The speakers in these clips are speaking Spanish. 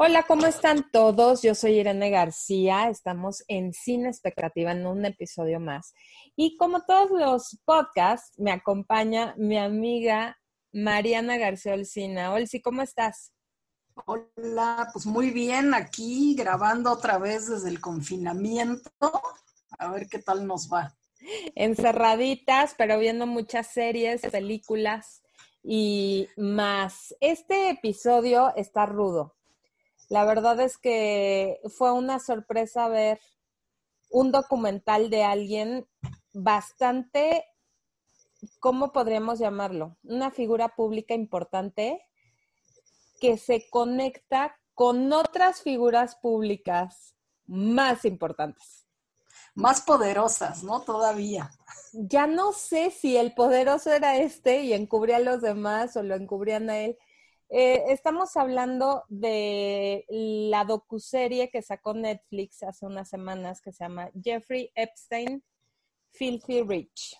Hola, ¿cómo están todos? Yo soy Irene García, estamos en Sin Expectativa en un episodio más. Y como todos los podcasts, me acompaña mi amiga Mariana García Olcina. Olsi, ¿cómo estás? Hola, pues muy bien, aquí grabando otra vez desde el confinamiento. A ver qué tal nos va. Encerraditas, pero viendo muchas series, películas y más. Este episodio está rudo la verdad es que fue una sorpresa ver un documental de alguien bastante, ¿cómo podríamos llamarlo? Una figura pública importante que se conecta con otras figuras públicas más importantes. Más poderosas, ¿no? Todavía. Ya no sé si el poderoso era este y encubría a los demás o lo encubrían a él, eh, estamos hablando de la docuserie que sacó Netflix hace unas semanas que se llama Jeffrey Epstein Filthy Rich.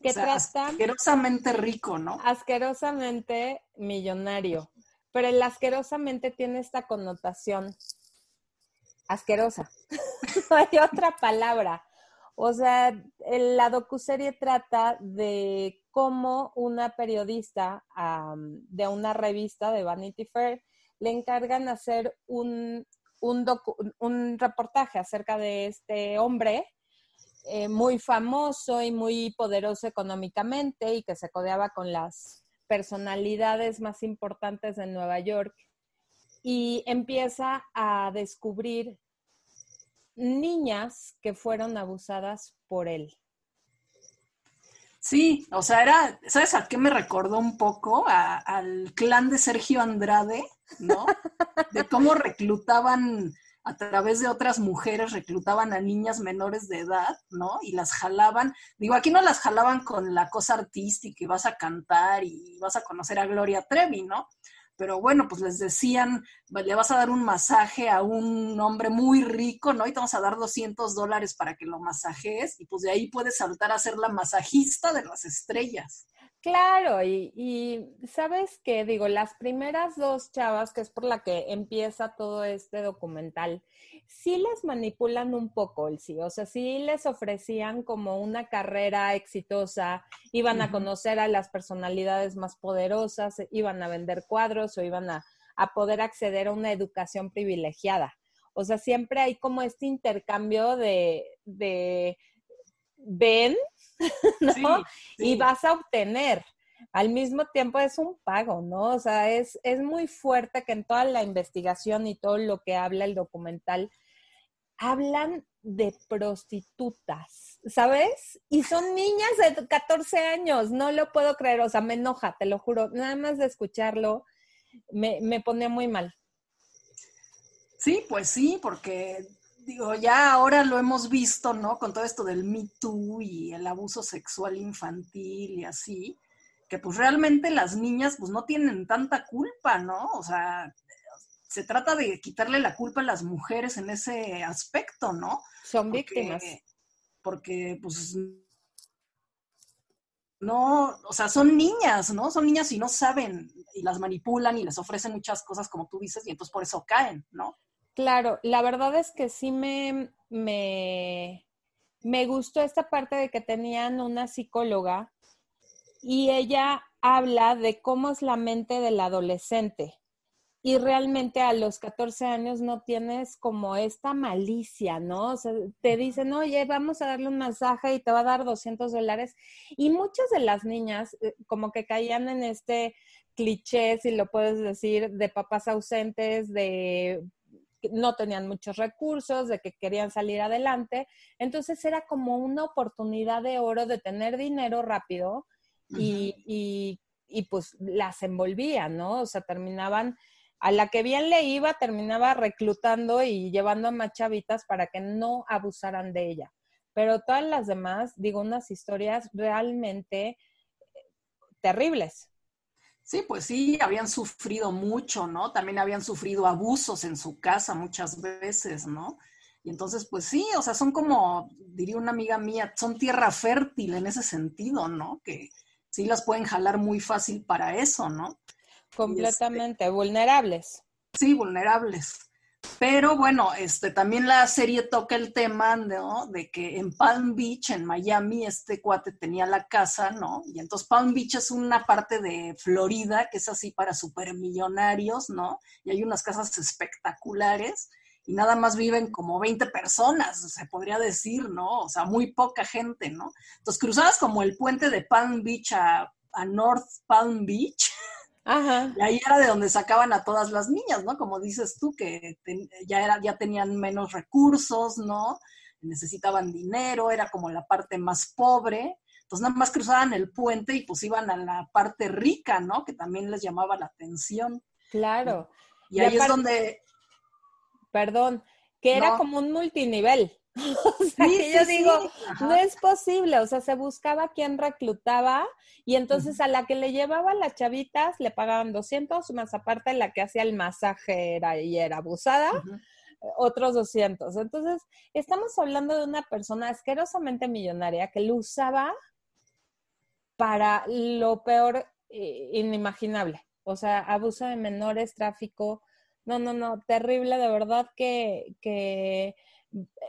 Que trata asquerosamente rico, ¿no? Asquerosamente millonario. Pero el asquerosamente tiene esta connotación asquerosa. no hay otra palabra. O sea, la docuserie trata de cómo una periodista de una revista de Vanity Fair le encargan hacer un, un, reportaje acerca de este hombre eh, muy famoso y muy poderoso económicamente y que se codeaba con las personalidades más importantes de Nueva York y empieza a descubrir niñas que fueron abusadas por él. Sí, o sea, era, ¿sabes a qué me recordó un poco? al clan de Sergio Andrade, ¿no? De cómo reclutaban a través de otras mujeres, reclutaban a niñas menores de edad, ¿no? Y las jalaban. Digo, aquí no las jalaban con la cosa artística y vas a cantar y vas a conocer a Gloria Trevi, ¿no? Pero bueno, pues les decían, le vas a dar un masaje a un hombre muy rico, ¿no? Y te vamos a dar 200 dólares para que lo masajes y pues de ahí puedes saltar a ser la masajista de las estrellas. Claro, y, sabes que digo, las primeras dos chavas, que es por la que empieza todo este documental, sí les manipulan un poco el sí, o sea, sí les ofrecían como una carrera exitosa, iban a conocer a las personalidades más poderosas, iban a vender cuadros o iban a, poder acceder a una educación privilegiada. O sea, siempre hay como este intercambio de, de ven, ¿no? Y vas a obtener. Al mismo tiempo es un pago, ¿no? O sea, es, es muy fuerte que en toda la investigación y todo lo que habla el documental, hablan de prostitutas, ¿sabes? Y son niñas de 14 años, no lo puedo creer, o sea, me enoja, te lo juro, nada más de escucharlo me, me pone muy mal. Sí, pues sí, porque digo, ya ahora lo hemos visto, ¿no? Con todo esto del Me Too y el abuso sexual infantil y así, que pues realmente las niñas pues no tienen tanta culpa, ¿no? O sea, se trata de quitarle la culpa a las mujeres en ese aspecto, ¿no? Son víctimas. Porque pues no, o sea, son niñas, ¿no? Son niñas y no saben y las manipulan y les ofrecen muchas cosas como tú dices y entonces por eso caen, ¿no? Claro, la verdad es que sí me, me, me gustó esta parte de que tenían una psicóloga y ella habla de cómo es la mente del adolescente. Y realmente a los 14 años no tienes como esta malicia, ¿no? O sea, te dicen, oye, vamos a darle un masaje y te va a dar 200 dólares. Y muchas de las niñas eh, como que caían en este cliché, si lo puedes decir, de papás ausentes, de no tenían muchos recursos, de que querían salir adelante. Entonces era como una oportunidad de oro de tener dinero rápido y, y, pues las envolvía, ¿no? O sea, terminaban, a la que bien le iba, terminaba reclutando y llevando a más chavitas para que no abusaran de ella. Pero todas las demás, digo, unas historias realmente eh, terribles. Sí, pues sí, habían sufrido mucho, ¿no? También habían sufrido abusos en su casa muchas veces, ¿no? Y entonces, pues sí, o sea, son como, diría una amiga mía, son tierra fértil en ese sentido, ¿no? Que sí las pueden jalar muy fácil para eso, ¿no? Completamente, vulnerables. Sí, vulnerables. Pero bueno, este, también la serie toca el tema, ¿no? De que en Palm Beach, en Miami, este cuate tenía la casa, ¿no? Y entonces Palm Beach es una parte de Florida que es así para supermillonarios, ¿no? Y hay unas casas espectaculares y nada más viven como 20 personas, se podría decir, ¿no? O sea, muy poca gente, ¿no? Entonces cruzabas como el puente de Palm Beach a North Palm Beach Ajá. Y ahí era de donde sacaban a todas las niñas, ¿no? Como dices tú, que ya, era, ya tenían menos recursos, ¿no? Necesitaban dinero, era como la parte más pobre. Entonces nada más cruzaban el puente y pues iban a la parte rica, ¿no? Que también les llamaba la atención. Claro. Y, ahí es donde... Perdón, que era como un multinivel. o sea, que yo digo, no es posible, o sea, se buscaba quien reclutaba y entonces a la que le llevaba las chavitas le pagaban 200, más aparte la que hacía el masaje era, y era abusada, otros 200. Entonces, estamos hablando de una persona asquerosamente millonaria que lo usaba para lo peor eh, inimaginable. O sea, abuso de menores, tráfico. No, no, no, terrible, de verdad que, que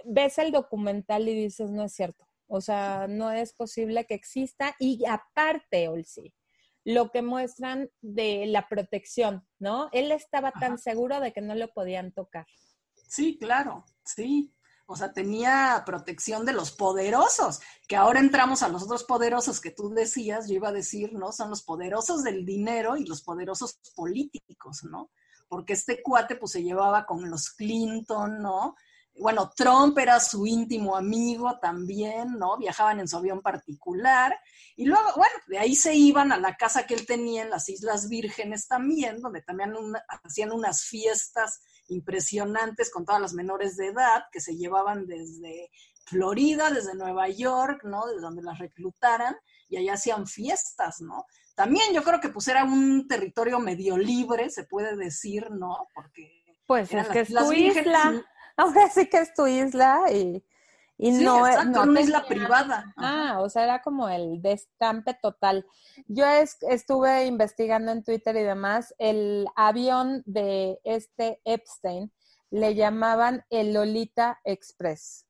ves el documental y dices, no es cierto. O sea, no es posible que exista. Y aparte, Olsi, lo que muestran de la protección, ¿no? Él estaba tan seguro de que no lo podían tocar. Sí, claro, sí. O sea, tenía protección de los poderosos, que ahora entramos a los otros poderosos que tú decías, yo iba a decir, ¿no? Son los poderosos del dinero y los poderosos políticos, ¿no? Porque este cuate pues se llevaba con los Clinton, ¿no? Bueno, Trump era su íntimo amigo también, ¿no? Viajaban en su avión particular. Y luego, bueno, de ahí se iban a la casa que él tenía en las Islas Vírgenes también, donde también hacían unas fiestas impresionantes con todas las menores de edad que se llevaban desde Florida, desde Nueva York, ¿no? De donde las reclutaran y allá hacían fiestas, ¿no? También yo creo que pues era un territorio medio libre, se puede decir, ¿no? Porque... Pues es que es isla. ahora sí que es tu isla y, y no, es una isla privada. Ah, o sea, era como el destampe total. Yo estuve investigando en Twitter y demás, el avión de este Epstein le llamaban el Lolita Express.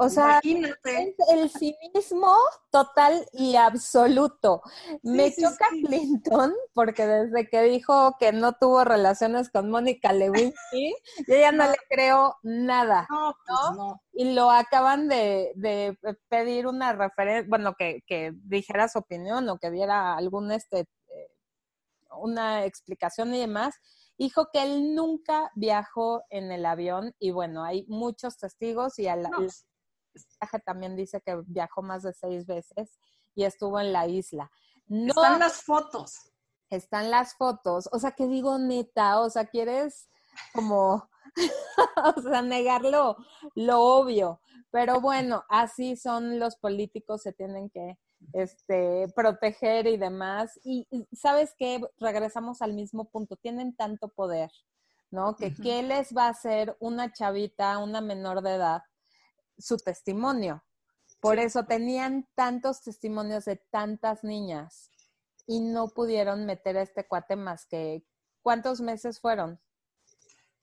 O sea, el cinismo total y absoluto. Me choca Clinton porque desde que dijo que no tuvo relaciones con Mónica Lewinsky, yo ya no, le creo nada. No, pues ¿no? Y lo acaban de, pedir una referencia, bueno, que, que, dijera su opinión o que diera algún este eh, una explicación y demás. Dijo que él nunca viajó en el avión y bueno, hay muchos testigos y a la, también dice que viajó más de seis veces y estuvo en la isla. No, están las fotos. Están las fotos. O sea, que digo neta, o sea, quieres como, o sea, negarlo lo obvio. Pero bueno, así son los políticos, se tienen que este, proteger y demás. Y, sabes que regresamos al mismo punto, tienen tanto poder, ¿no? Que qué les va a hacer una chavita, una menor de edad, su testimonio. Por eso tenían tantos testimonios de tantas niñas y no pudieron meter a este cuate más que, ¿cuántos meses fueron?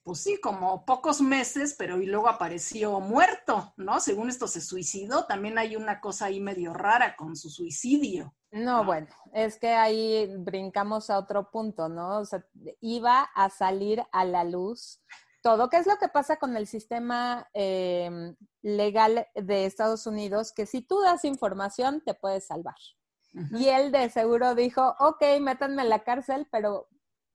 Pues sí, como pocos meses, pero y luego apareció muerto, ¿no? Según esto se suicidó, también hay una cosa ahí medio rara con su suicidio. No, bueno, es que ahí brincamos a otro punto, ¿no? O sea, iba a salir a la luz todo. ¿Qué es lo que pasa con el sistema em, legal de Estados Unidos? Que si tú das información, te puedes salvar. Y él de seguro dijo, ok, métanme en la cárcel, pero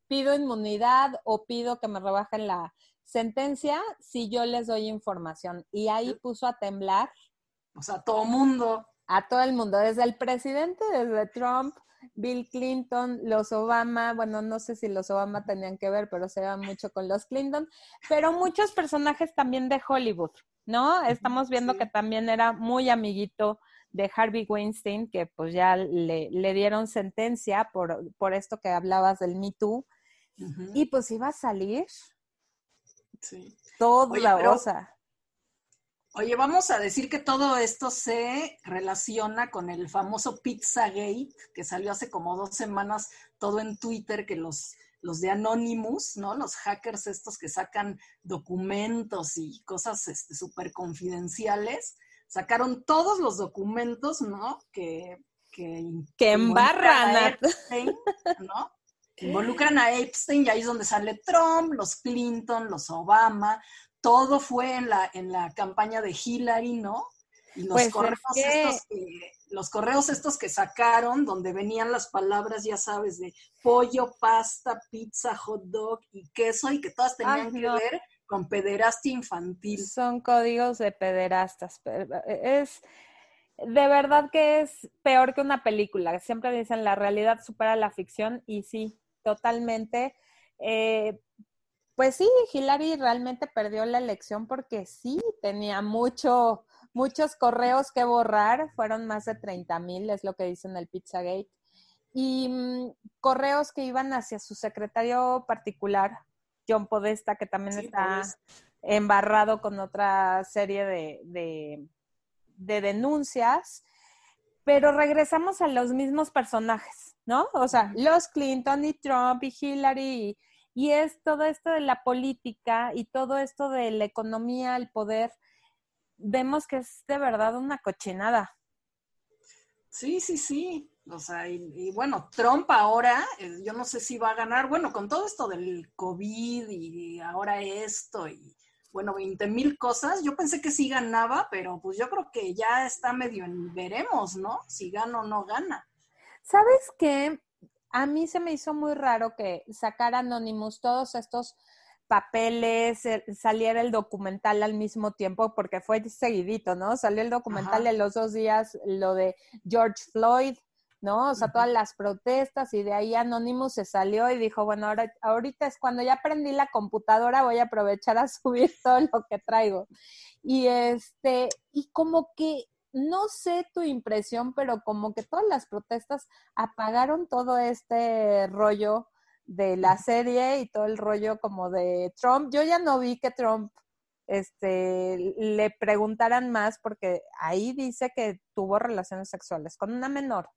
pido inmunidad o pido que me rebajen la sentencia si yo les doy información. Y ahí puso a temblar. O sea, todo mundo. A todo el mundo, desde el presidente, desde Trump, Bill Clinton, los Obama, bueno, no sé si los Obama tenían que ver, pero se va mucho con los Clinton, pero muchos personajes también de Hollywood, ¿no? Estamos viendo que también era muy amiguito de Harvey Weinstein, que pues ya le, dieron sentencia por, por, esto que hablabas del Me Too, y pues iba a salir sí. toda la rosa. Oye, vamos a decir que todo esto se relaciona con el famoso Pizzagate, que salió hace como dos semanas todo en Twitter, que los los de Anonymous, ¿no? Los hackers estos que sacan documentos y cosas súper este, confidenciales, sacaron todos los documentos, ¿no? Que, que, que embarran a Epstein, ¿no? Involucran a Epstein y ahí es donde sale Trump, los Clinton, los Obama, todo fue en la, en la campaña de Hillary, ¿no? Y los pues correos estos que, los correos estos que sacaron, donde venían las palabras, ya sabes, de pollo, pasta, pizza, hot dog y queso, y que todas tenían que ver con pederastia infantil. Son códigos de pederastas. Es de verdad que es peor que una película. Siempre dicen la realidad supera la ficción y sí, totalmente. Eh, pues sí, Hillary realmente perdió la elección porque sí tenía mucho, muchos correos que borrar, fueron más de 30 mil, es lo que dice en el Pizzagate, y mm, correos que iban hacia su secretario particular, John Podesta, que también está embarrado con otra serie de, de, de denuncias, pero regresamos a los mismos personajes, ¿no? O sea, los Clinton y Trump y Hillary y es todo esto de la política y todo esto de la economía, el poder, vemos que es de verdad una cochinada. Sí, sí, sí. O sea, y, bueno, Trump ahora, eh, yo no sé si va a ganar, bueno, con todo esto del COVID y ahora esto y bueno, 20 mil cosas, yo pensé que sí ganaba, pero pues yo creo que ya está medio en veremos, ¿no? Si gana o no gana. ¿Sabes qué? A mí se me hizo muy raro que sacara Anonymous todos estos papeles, eh, saliera el documental al mismo tiempo, porque fue seguidito, ¿no? Salió el documental de los dos días, lo de George Floyd, ¿no? O sea, todas las protestas y de ahí Anonymous se salió y dijo, bueno, ahora, ahorita es cuando ya aprendí la computadora, voy a aprovechar a subir todo lo que traigo. Y este, y como que no sé tu impresión, pero como que todas las protestas apagaron todo este rollo de la serie y todo el rollo como de Trump. Yo ya no vi que Trump este, le preguntaran más porque ahí dice que tuvo relaciones sexuales con una menor.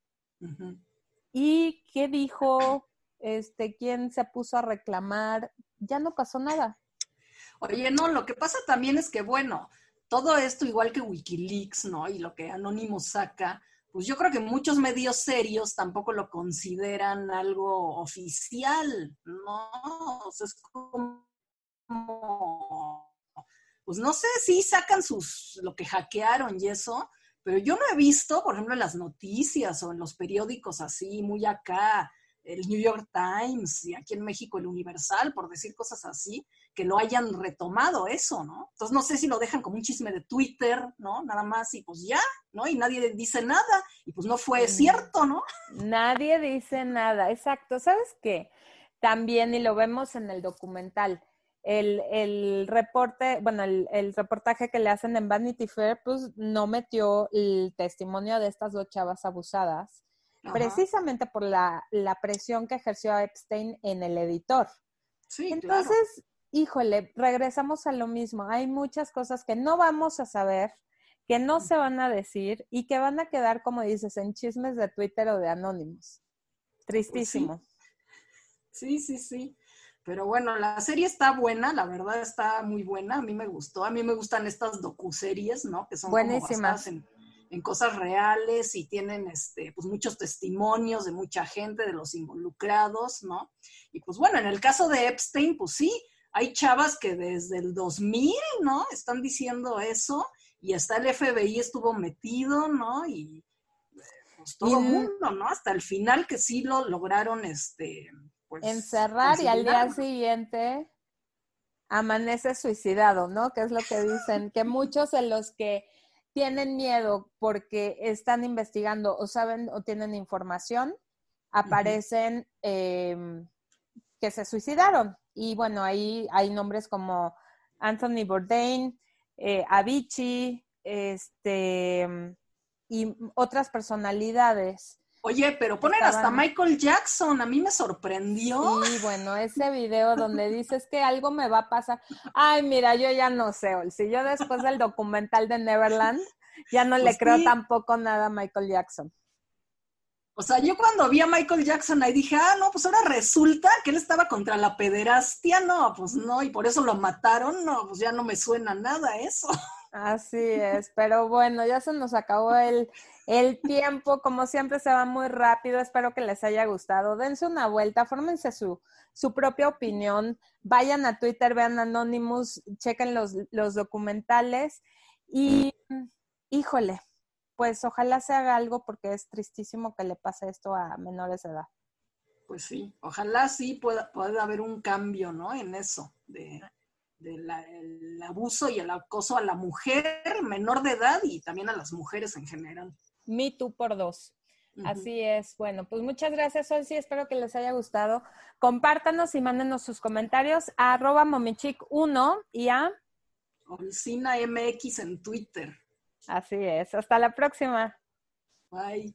¿Y qué dijo? Este, ¿Quién se puso a reclamar? Ya no pasó nada. Oye, no, lo que pasa también es que, bueno, todo esto, igual que Wikileaks, ¿no? Y lo que Anonymous saca, pues yo creo que muchos medios serios tampoco lo consideran algo oficial, ¿no? Es como, pues no sé si sacan sus, lo que hackearon y eso, pero yo no he visto, por ejemplo, en las noticias o en los periódicos así, muy acá, el New York Times y aquí en México el Universal, por decir cosas así, que lo hayan retomado eso, ¿no? Entonces no sé si lo dejan como un chisme de Twitter, ¿no? Nada más y pues ya, ¿no? Y nadie dice nada y pues no fue cierto, ¿no? Nadie dice nada, exacto. ¿Sabes qué? También, y lo vemos en el documental, el, reporte, bueno, el, reportaje que le hacen en Vanity Fair, pues no metió el testimonio de estas dos chavas abusadas precisamente por la, presión que ejerció Epstein en el editor. Sí, Entonces, híjole, regresamos a lo mismo. Hay muchas cosas que no vamos a saber, que no se van a decir y que van a quedar, como dices, en chismes de Twitter o de anónimos. Tristísimo. sí, sí, sí. Pero bueno, la serie está buena, la verdad está muy buena, a mí me gustó, a mí me gustan estas docuseries, ¿no? Que son buenísimas en cosas reales y tienen este, pues muchos testimonios de mucha gente, de los involucrados, ¿no? Y pues bueno, en el caso de Epstein, pues sí, hay chavas que desde el 2000, ¿no? Están diciendo eso y hasta el FBI estuvo metido, ¿no? Y pues todo el mundo, ¿no? Hasta el final que sí lo lograron, este, pues, Encerrar y al día siguiente amanece suicidado, ¿no? Que es lo que dicen, que muchos de los que tienen miedo porque están investigando o saben o tienen información, aparecen em, que se suicidaron. Y bueno, ahí hay nombres como Anthony Bourdain, eh, Avicii, este, y otras personalidades. Oye, pero ponen hasta Michael Jackson, a mí me sorprendió. Sí, bueno, ese video donde dices que algo me va a pasar. Ay, mira, yo ya no sé, si yo después del documental de Neverland ya no le pues creo tampoco nada a Michael Jackson. O sea, yo cuando vi a Michael Jackson ahí dije, ah, no, pues ahora resulta que él estaba contra la pederastia, no, pues no, y por eso lo mataron, no, pues ya no me suena nada eso. Así es, pero bueno, ya se nos acabó el, el tiempo, como siempre se va muy rápido, espero que les haya gustado. Dense una vuelta, fórmense su, su propia opinión, vayan a Twitter, vean Anonymous, chequen los, los documentales. Y, híjole, pues ojalá se haga algo porque es tristísimo que le pase esto a menores de edad. Pues sí, ojalá sí pueda, pueda haber un cambio, ¿no? En eso, de, del abuso y el acoso a la mujer menor de edad y también a las mujeres en general. Me Too por dos. Así es. Bueno, pues muchas gracias, Olsi. Espero que les haya gustado. Compártanos y mándenos sus comentarios a arroba momichic1 y a Olcina MX en Twitter. Así es. Hasta la próxima. Bye.